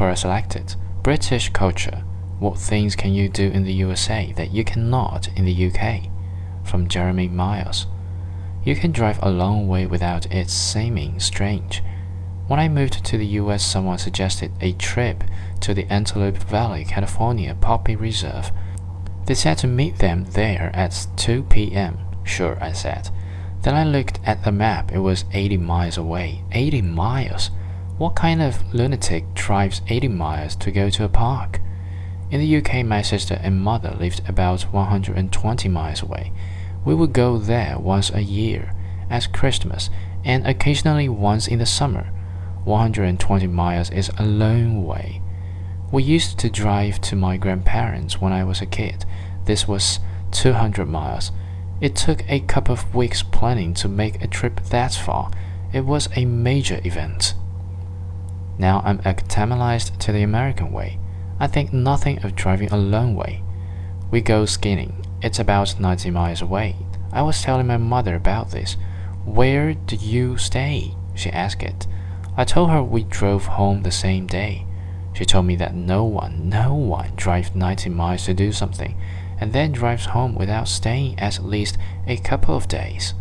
Quora selected British culture. What things can you do in the USA that you cannot in the UK? From Jeremy Miles. You can drive a long way without it seeming strange. When I moved to the US, someone suggested a trip to the Antelope Valley, California Poppy Reserve. They said to meet them there at 2 p.m. Sure, I said. Then I looked at the map. It was 80 miles away. 80 miles? What kind of lunatic drives 80 miles to go to a park? In the UK, my sister and mother lived about 120 miles away. We would go there once a year, at Christmas, and occasionally once in the summer. 120 miles is a long way. We used to drive to my grandparents when I was a kid. This was 200 miles. It took a couple of weeks planning to make a trip that far. It was a major event. Now I'm acclimatized to the American way. I think nothing of driving a long way. We go skiing. It's about 90 miles away. I was telling my mother about this. Where do you stay? She asked. It. I told her we drove home the same day. She told me that no one, no one drives 90 miles to do something and then drives home without staying at least a couple of days.